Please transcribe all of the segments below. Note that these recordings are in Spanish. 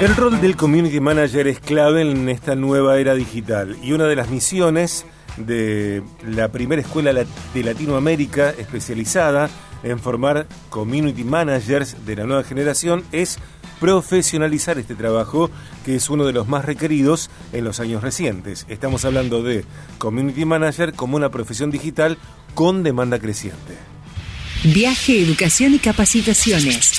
El rol del community manager es clave en esta nueva era digital y una de las misiones de la primera escuela de Latinoamérica especializada en formar community managers de la nueva generación es profesionalizar este trabajo que es uno de los más requeridos en los años recientes. Estamos hablando de community manager como una profesión digital con demanda creciente. Viaje, educación y capacitaciones.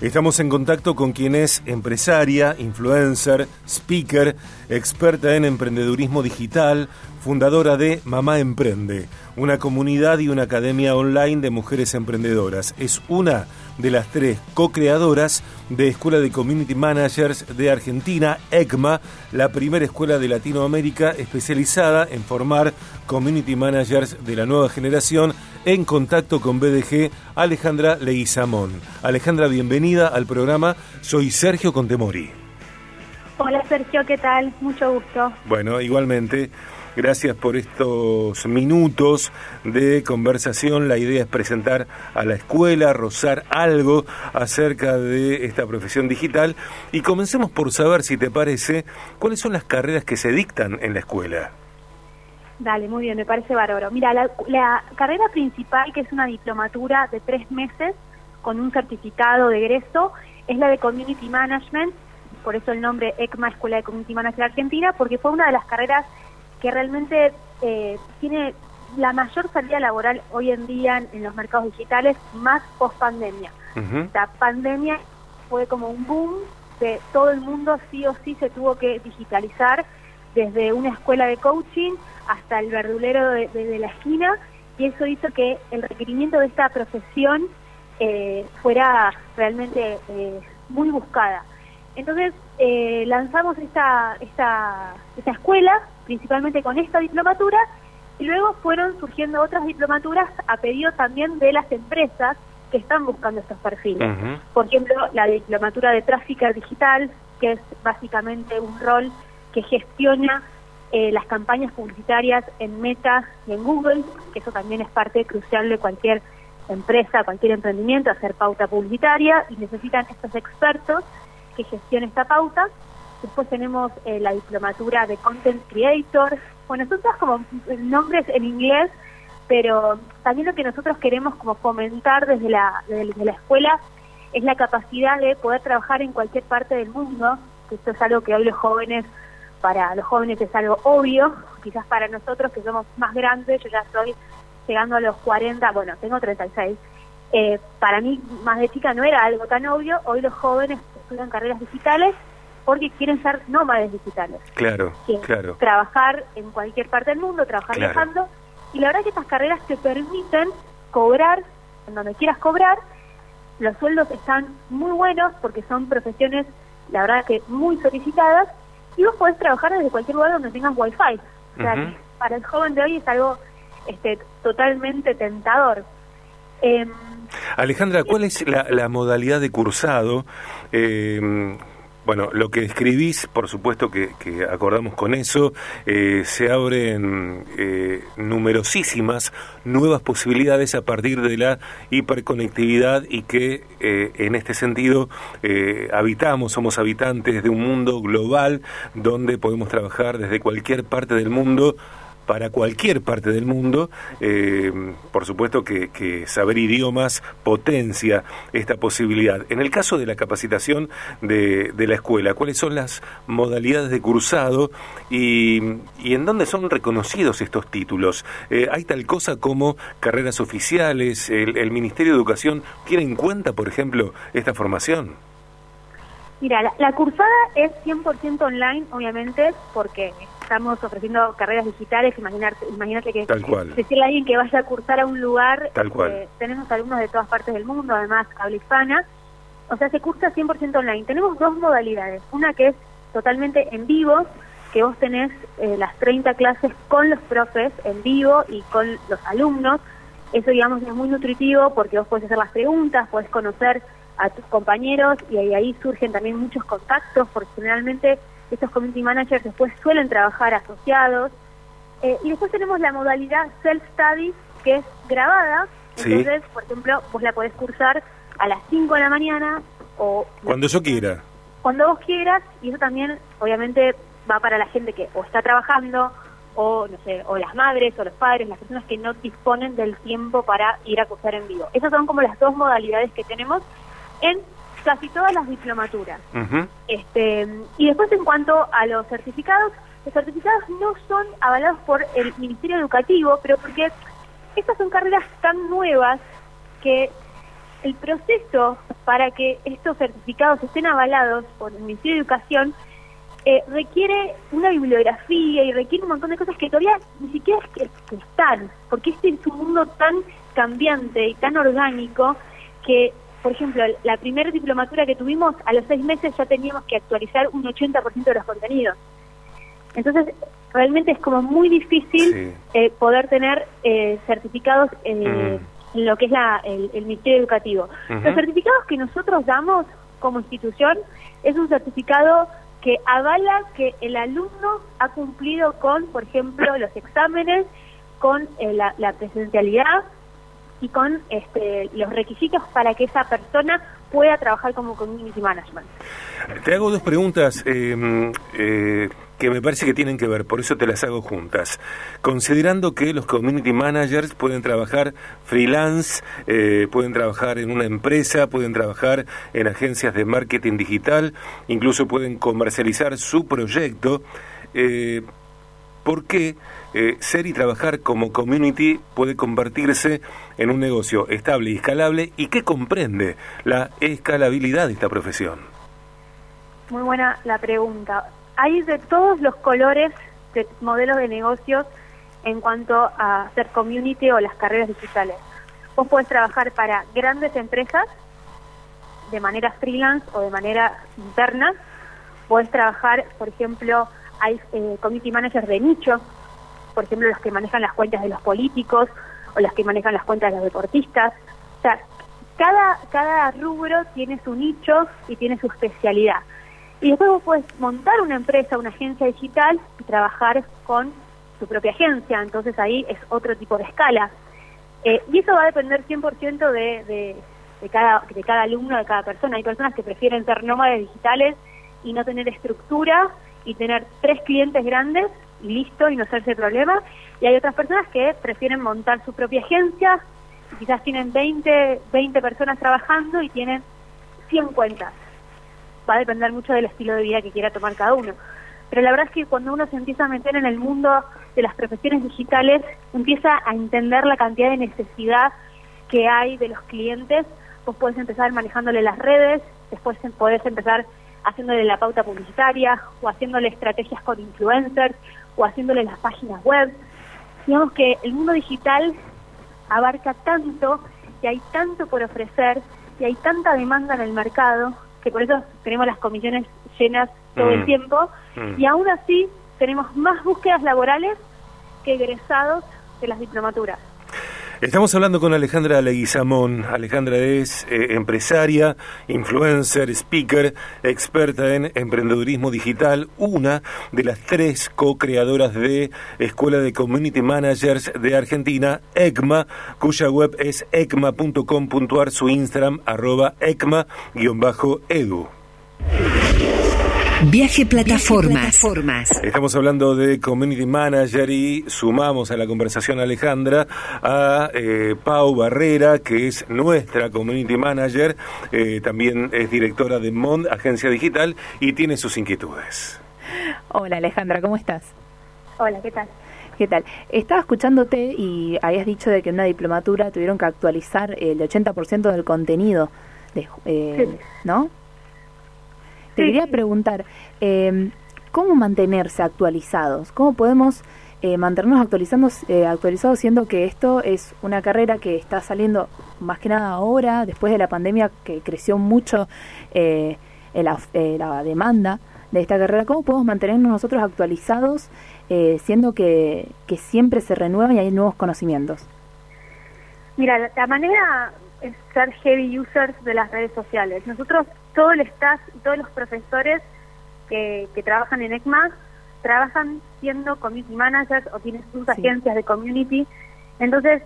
Estamos en contacto con quien es empresaria, influencer, speaker, experta en emprendedurismo digital, fundadora de Mamá Emprende, una comunidad y una academia online de mujeres emprendedoras. Es una de las tres co-creadoras de Escuela de Community Managers de Argentina, ECMA, la primera escuela de Latinoamérica especializada en formar community managers de la nueva generación en contacto con BDG, Alejandra Leguizamón. Alejandra, bienvenida al programa. Soy Sergio Contemori. Hola Sergio, ¿qué tal? Mucho gusto. Bueno, igualmente. Gracias por estos minutos de conversación. La idea es presentar a la escuela, rozar algo acerca de esta profesión digital y comencemos por saber, si te parece, cuáles son las carreras que se dictan en la escuela. Dale, muy bien, me parece bárbaro. Mira, la, la carrera principal, que es una diplomatura de tres meses con un certificado de egreso, es la de Community Management, por eso el nombre ECMA, Escuela de Community Management Argentina, porque fue una de las carreras que realmente eh, tiene la mayor salida laboral hoy en día en, los mercados digitales, más post pandemia. La pandemia fue como un boom de todo el mundo sí o sí se tuvo que digitalizar, desde una escuela de coaching hasta el verdulero de, la esquina, y eso hizo que el requerimiento de esta profesión eh, fuera realmente eh, muy buscada. Entonces lanzamos esta, esta, esta escuela principalmente con esta diplomatura, y luego fueron surgiendo otras diplomaturas a pedido también de las empresas que están buscando estos perfiles. Por ejemplo, la diplomatura de tráfico digital, que es básicamente un rol que gestiona eh, las campañas publicitarias en Meta y en Google, que eso también es parte crucial de cualquier empresa, cualquier emprendimiento, hacer pauta publicitaria y necesitan estos expertos que gestionen esta pauta. Después tenemos eh, la diplomatura de Content Creator. Bueno, son todas como nombres en inglés, pero también lo que nosotros queremos como fomentar desde la, desde la escuela es la capacidad de poder trabajar en cualquier parte del mundo, esto es algo que hoy los jóvenes, para los jóvenes es algo obvio, quizás para nosotros que somos más grandes, yo ya estoy llegando a los 40, bueno, tengo 36, eh, para mí más de chica no era algo tan obvio, hoy los jóvenes estudian carreras digitales porque quieren ser nómades digitales. Claro, claro. Trabajar en cualquier parte del mundo, trabajar viajando. Y la verdad que estas carreras te permiten cobrar en donde quieras cobrar. Los sueldos están muy buenos porque son profesiones, la verdad que muy solicitadas. Y vos podés trabajar desde cualquier lugar donde tengas wifi. O sea, para el joven de hoy es algo este, totalmente tentador. Em, Alejandra, ¿cuál es la, la modalidad de cursado? Eh, bueno, lo que escribís, por supuesto que, acordamos con eso, eh, se abren eh, numerosísimas nuevas posibilidades a partir de la hiperconectividad y que eh, en este sentido habitamos, somos habitantes de un mundo global donde podemos trabajar desde cualquier parte del mundo para cualquier parte del mundo. Eh, por supuesto que, saber idiomas potencia esta posibilidad. En el caso de la capacitación de, la escuela, ¿cuáles son las modalidades de cursado y, en dónde son reconocidos estos títulos? Eh, ¿Hay tal cosa como carreras oficiales? ¿El, Ministerio de Educación tiene en cuenta, por ejemplo, esta formación? Mira, la, la cursada es 100% online, obviamente, porque estamos ofreciendo carreras digitales, imagínate, imagínate que decirle a alguien que vaya a cursar a un lugar, eh, tenemos alumnos de todas partes del mundo, además habla hispana, o sea, se cursa 100% online. Tenemos dos modalidades, una que es totalmente en vivo, que vos tenés eh, las 30 clases con los profes en vivo y con los alumnos, eso digamos es muy nutritivo porque vos podés hacer las preguntas, podés conocer a tus compañeros y ahí, ahí surgen también muchos contactos, porque generalmente estos community managers después suelen trabajar asociados. Eh, y después tenemos la modalidad self-study, que es grabada. Entonces, por ejemplo, vos la podés cursar a las 5 de la mañana o... Cuando yo quiera. Cuando vos quieras, y eso también obviamente va para la gente que o está trabajando o no sé, o las madres o los padres, las personas que no disponen del tiempo para ir a cursar en vivo. Esas son como las dos modalidades que tenemos en casi todas las diplomaturas. este, y después en cuanto a los certificados, los certificados no son avalados por el Ministerio Educativo, pero porque estas son carreras tan nuevas que el proceso para que estos certificados estén avalados por el Ministerio de Educación eh, requiere una bibliografía y requiere un montón de cosas que todavía ni siquiera es que, están, porque este es un mundo tan cambiante y tan orgánico que, por ejemplo, la primera diplomatura que tuvimos, a los seis meses ya teníamos que actualizar un 80% de los contenidos. Entonces, realmente es como muy difícil eh, poder tener eh, certificados mm. en lo que es la, el, Ministerio Educativo. Los certificados que nosotros damos como institución es un certificado que avala que el alumno ha cumplido con, por ejemplo, los exámenes, con eh, la, presencialidad y con este, los requisitos para que esa persona pueda trabajar como community management. Te hago dos preguntas. Eh, eh, que me parece que tienen que ver, por eso te las hago juntas. Considerando que los community managers pueden trabajar freelance, eh, pueden trabajar en una empresa, pueden trabajar en agencias de marketing digital, incluso pueden comercializar su proyecto, eh, ¿por qué eh, ser y trabajar como community puede convertirse en un negocio estable y escalable y qué comprende la escalabilidad de esta profesión? Muy buena la pregunta hay de todos los colores de modelos de negocios en cuanto a hacer community o las carreras digitales. Vos podés trabajar para grandes empresas de manera freelance o de manera interna. Podés trabajar, por ejemplo, hay eh, community managers de nicho, por ejemplo, los que manejan las cuentas de los políticos o las que manejan las cuentas de los deportistas. O sea, cada, cada rubro tiene su nicho y tiene su especialidad. Y después vos puedes montar una empresa, una agencia digital y trabajar con tu propia agencia. Entonces ahí es otro tipo de escala. Eh, y eso va a depender 100% de, de, de, cada, de cada alumno, de cada persona. Hay personas que prefieren ser nómades digitales y no tener estructura y tener tres clientes grandes y listo y no hacerse problema. Y hay otras personas que prefieren montar su propia agencia y quizás tienen 20, 20 personas trabajando y tienen 100 cuentas va a depender mucho del estilo de vida que quiera tomar cada uno. Pero la verdad es que cuando uno se empieza a meter en el mundo de las profesiones digitales, empieza a entender la cantidad de necesidad que hay de los clientes. Vos podés empezar manejándole las redes, después podés empezar haciéndole la pauta publicitaria o haciéndole estrategias con influencers o haciéndole las páginas web. Digamos que el mundo digital abarca tanto y hay tanto por ofrecer y hay tanta demanda en el mercado que por eso tenemos las comisiones llenas todo el mm. tiempo, mm. y aún así tenemos más búsquedas laborales que egresados de las diplomaturas. Estamos hablando con Alejandra Leguizamón. Alejandra es eh, empresaria, influencer, speaker, experta en emprendedurismo digital, una de las tres co-creadoras de Escuela de Community Managers de Argentina, ECMA, cuya web es ecma.com.ar, su Instagram, arroba ecma-edu. Viaje plataformas. Estamos hablando de Community Manager y sumamos a la conversación Alejandra a eh, Pau Barrera, que es nuestra Community Manager, eh, también es directora de MOND, agencia digital, y tiene sus inquietudes. Hola Alejandra, ¿cómo estás? Hola, ¿qué tal? ¿Qué tal? Estaba escuchándote y habías dicho de que en una diplomatura tuvieron que actualizar el 80% del contenido, de, eh, ¿no? Te quería preguntar, eh, ¿cómo mantenerse actualizados? ¿Cómo podemos eh, mantenernos actualizando, eh, actualizados siendo que esto es una carrera que está saliendo más que nada ahora, después de la pandemia que creció mucho la, demanda de esta carrera? ¿Cómo podemos mantenernos nosotros actualizados siendo que, que siempre se renuevan y hay nuevos conocimientos? Mira, la manera es ser heavy users de las redes sociales. Nosotros todo el staff y todos los profesores que, trabajan en ECMA trabajan siendo community managers o tienen sus agencias de community. Entonces,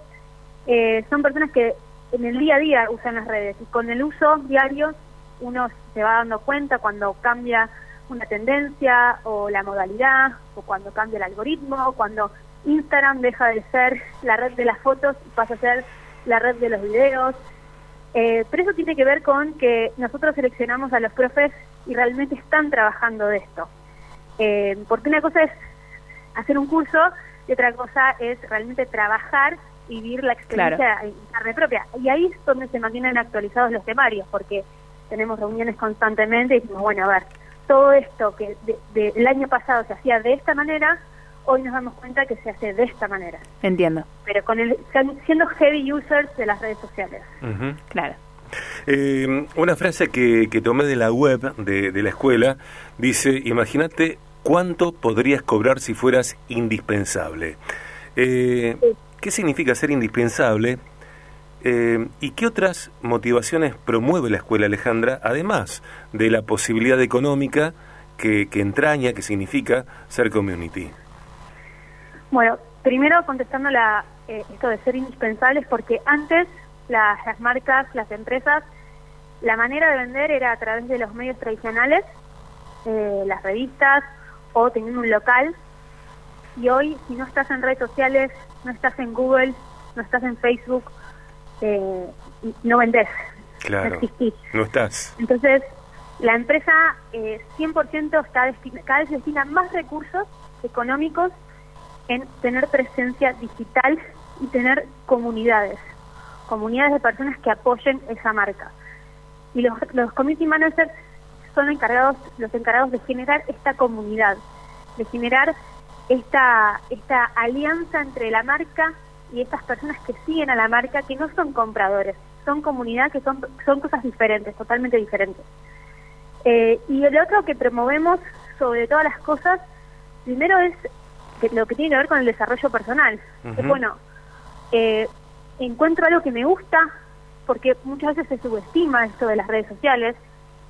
eh, son personas que en el día a día usan las redes y con el uso diario uno se va dando cuenta cuando cambia una tendencia o la modalidad o cuando cambia el algoritmo o cuando Instagram deja de ser la red de las fotos y pasa a ser la red de los videos. Eh, pero eso tiene que ver con que nosotros seleccionamos a los profes y realmente están trabajando de esto. Eh, porque una cosa es hacer un curso y otra cosa es realmente trabajar y vivir la experiencia en carne propia. Y ahí es donde se mantienen actualizados los temarios, porque tenemos reuniones constantemente y decimos, bueno, a ver, todo esto que del año pasado se hacía de esta manera, hoy nos damos cuenta que se hace de esta manera. Entiendo. Pero con el, siendo heavy users de las redes sociales. Claro. Eh, una frase que, que, tomé de la web de, de la escuela dice, imagínate cuánto podrías cobrar si fueras indispensable. Eh, ¿Qué significa ser indispensable? Eh, ¿Y qué otras motivaciones promueve la escuela Alejandra, además de la posibilidad económica que, que entraña, que significa ser community? Bueno, primero contestando la, eh, esto de ser indispensables, porque antes las, las marcas, las empresas, la manera de vender era a través de los medios tradicionales, eh, las revistas o teniendo un local. Y hoy, si no estás en redes sociales, no estás en Google, no estás en Facebook, eh, no vendés. Claro. No existís. No estás. Entonces, la empresa eh, 100% está destina, cada vez destina más recursos económicos en tener presencia digital y tener comunidades, comunidades de personas que apoyen esa marca. Y los, los community managers son encargados, los encargados de generar esta comunidad, de generar esta, esta alianza entre la marca y estas personas que siguen a la marca, que no son compradores, son comunidad que son, son cosas diferentes, totalmente diferentes. Eh, y el otro que promovemos sobre todas las cosas, primero es lo que tiene que ver con el desarrollo personal. Es bueno, eh, encuentro algo que me gusta, porque muchas veces se subestima esto de las redes sociales,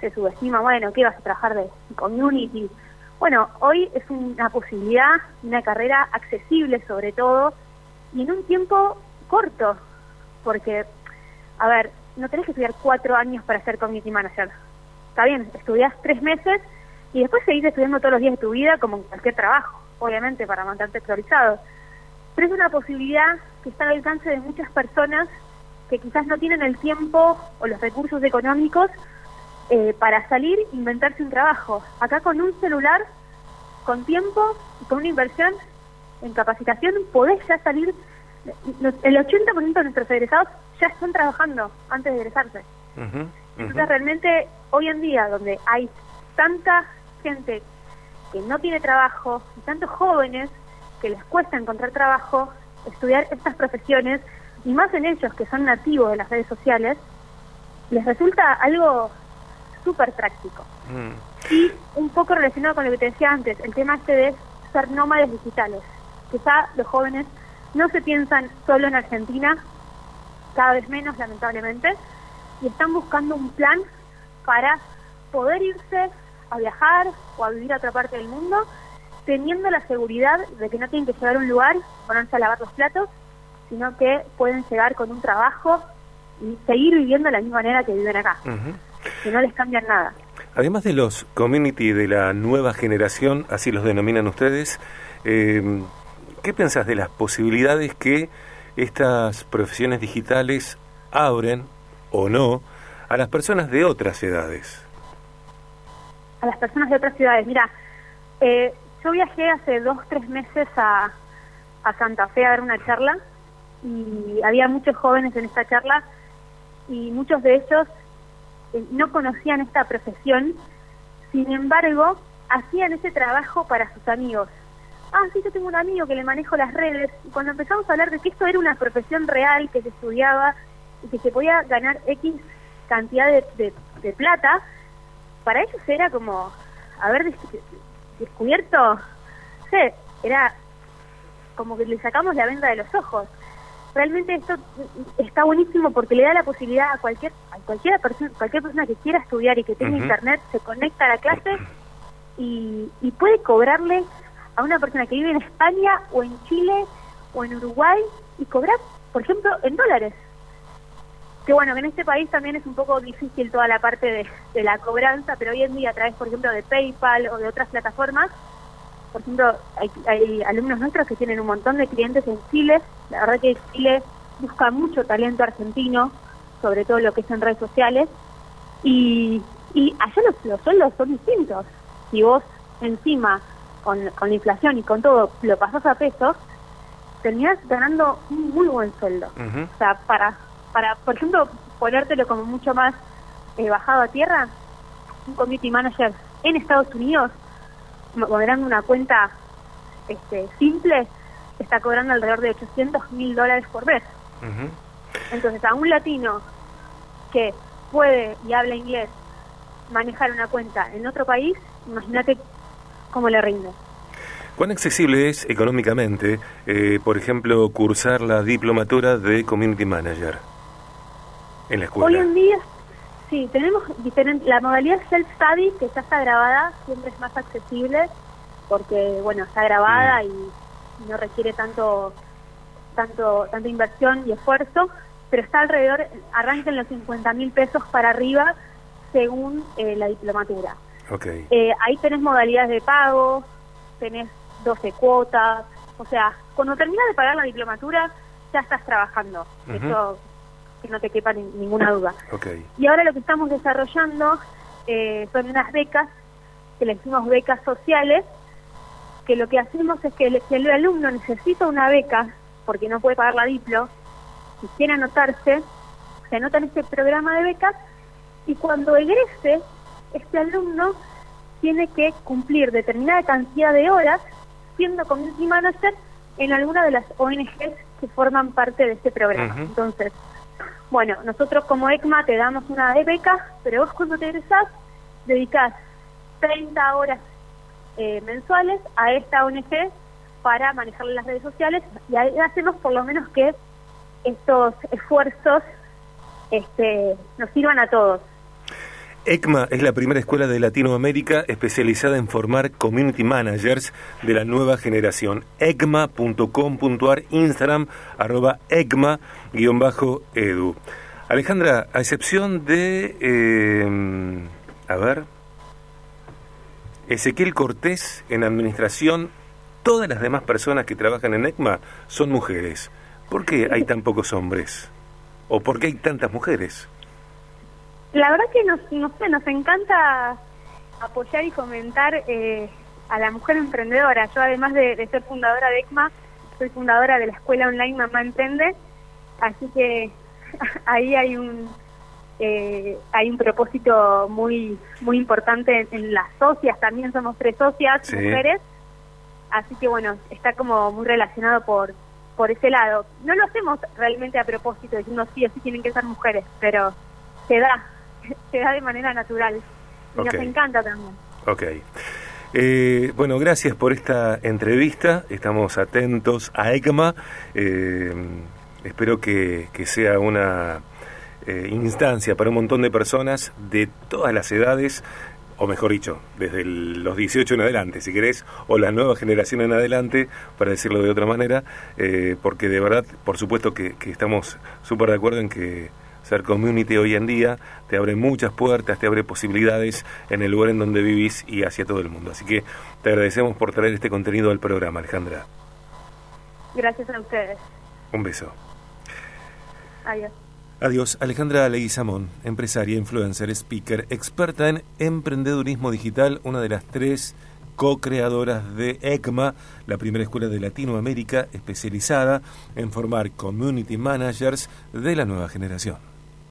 se subestima, bueno, ¿qué vas a trabajar de community? Bueno, hoy es una posibilidad, una carrera accesible sobre todo, y en un tiempo corto, porque, a ver, no tenés que estudiar cuatro años para ser community manager. Está bien, estudias tres meses y después seguís estudiando todos los días de tu vida como en cualquier trabajo obviamente para mantenerte actualizado. Pero es una posibilidad que está al alcance de muchas personas que quizás no tienen el tiempo o los recursos económicos eh, para salir e inventarse un trabajo. Acá con un celular, con tiempo y con una inversión en capacitación, podés ya salir. El 80% de nuestros egresados ya están trabajando antes de egresarse. Entonces, realmente, hoy en día, donde hay tanta gente que no tiene trabajo y tantos jóvenes que les cuesta encontrar trabajo, estudiar estas profesiones, y más en ellos que son nativos de las redes sociales, les resulta algo súper práctico. Mm. Y un poco relacionado con lo que te decía antes, el tema este de ser nómades digitales. Quizá los jóvenes no se piensan solo en Argentina, cada vez menos lamentablemente, y están buscando un plan para poder irse a viajar o a vivir a otra parte del mundo, teniendo la seguridad de que no tienen que llegar a un lugar, ponerse a lavar los platos, sino que pueden llegar con un trabajo y seguir viviendo de la misma manera que viven acá, que no les cambian nada. Además de los community de la nueva generación, así los denominan ustedes, eh, ¿qué piensas de las posibilidades que estas profesiones digitales abren o no a las personas de otras edades? A las personas de otras ciudades. Mira, eh, yo viajé hace dos, tres meses a, a Santa Fe a dar una charla y había muchos jóvenes en esta charla y muchos de ellos eh, no conocían esta profesión, sin embargo, hacían ese trabajo para sus amigos. Ah, sí, yo tengo un amigo que le manejo las redes. Y cuando empezamos a hablar de que esto era una profesión real, que se estudiaba y que se podía ganar X cantidad de, de plata, para ellos era como haber descubierto, sí, era como que le sacamos la venda de los ojos. Realmente esto está buenísimo porque le da la posibilidad a cualquier a cualquier persona, cualquier persona que quiera estudiar y que tenga internet, se conecta a la clase y, y puede cobrarle a una persona que vive en España o en Chile o en Uruguay y cobrar, por ejemplo, en dólares. Que bueno, que en este país también es un poco difícil toda la parte de, de, la cobranza, pero hoy en día a través, por ejemplo, de PayPal o de otras plataformas, por ejemplo, hay, hay alumnos nuestros que tienen un montón de clientes en Chile, la verdad que Chile busca mucho talento argentino, sobre todo lo que es en redes sociales, y, y allá los, los sueldos son distintos. Si vos encima, con, con la inflación y con todo, lo pasás a pesos, terminás ganando un muy buen sueldo. O sea, para, para, por ejemplo, ponértelo como mucho más eh, bajado a tierra, un community manager en Estados Unidos, moderando una cuenta este, simple, está cobrando alrededor de 800 mil dólares por mes. Entonces, a un latino que puede y habla inglés manejar una cuenta en otro país, imagínate cómo le rinde. ¿Cuán accesible es económicamente, eh, por ejemplo, cursar la diplomatura de Community Manager en la escuela? Hoy en día, sí, tenemos diferente, la modalidad self-study, que ya está grabada, siempre es más accesible, porque, bueno, está grabada y no requiere tanto tanto tanta inversión y esfuerzo, pero está alrededor, arranca en los 50 mil pesos para arriba según eh, la diplomatura. Okay. Eh, ahí tenés modalidades de pago, tenés 12 cuotas, o sea, cuando terminas de pagar la diplomatura ya estás trabajando, eso que no te quepa ninguna duda. Okay. Y ahora lo que estamos desarrollando eh, son unas becas, que le decimos becas sociales, que lo que hacemos es que el, si el alumno necesita una beca porque no puede pagar la diplo, si quiere anotarse, se anota en este programa de becas y cuando egrese, este alumno tiene que cumplir determinada cantidad de horas siendo community manager en alguna de las ONGs que forman parte de este programa. Entonces, bueno, nosotros como ECMA te damos una de beca, pero vos cuando te egresás dedicás 30 horas eh, mensuales a esta ONG para manejar las redes sociales y hacemos por lo menos que estos esfuerzos este, nos sirvan a todos. ECMA es la primera escuela de Latinoamérica especializada en formar community managers de la nueva generación. ECMA.com.ar, Instagram, arroba ECMA-edu. Alejandra, a excepción de, eh, a ver, Ezequiel Cortés en administración, todas las demás personas que trabajan en ECMA son mujeres. ¿Por qué hay tan pocos hombres? ¿O por qué hay tantas mujeres? La verdad que nos, no sé, nos encanta apoyar y fomentar eh, a la mujer emprendedora. Yo además de, ser fundadora de ECMA, soy fundadora de la escuela online Mamá Emprende, así que ahí hay un eh, hay un propósito muy muy importante en, las socias, también somos tres socias mujeres, así que bueno, está como muy relacionado por por ese lado. No lo hacemos realmente a propósito, diciendo sí, así tienen que ser mujeres, pero se da, se da de manera natural. Y nos encanta también. Ok. Eh, bueno, gracias por esta entrevista. Estamos atentos a ECMA. Eh, espero que, que, sea una eh, instancia para un montón de personas de todas las edades, o mejor dicho, desde los 18 en adelante, si querés, o la nueva generación en adelante, para decirlo de otra manera, porque de verdad, por supuesto que, que estamos súper de acuerdo en que ser community hoy en día te abre muchas puertas, te abre posibilidades en el lugar en donde vivís y hacia todo el mundo. Así que te agradecemos por traer este contenido al programa, Alejandra. Gracias a ustedes. Un beso. Adiós. Adiós, Alejandra Leguizamón, empresaria, influencer, speaker, experta en emprendedurismo digital, una de las tres co-creadoras de ECMA, la primera escuela de Latinoamérica especializada en formar community managers de la nueva generación.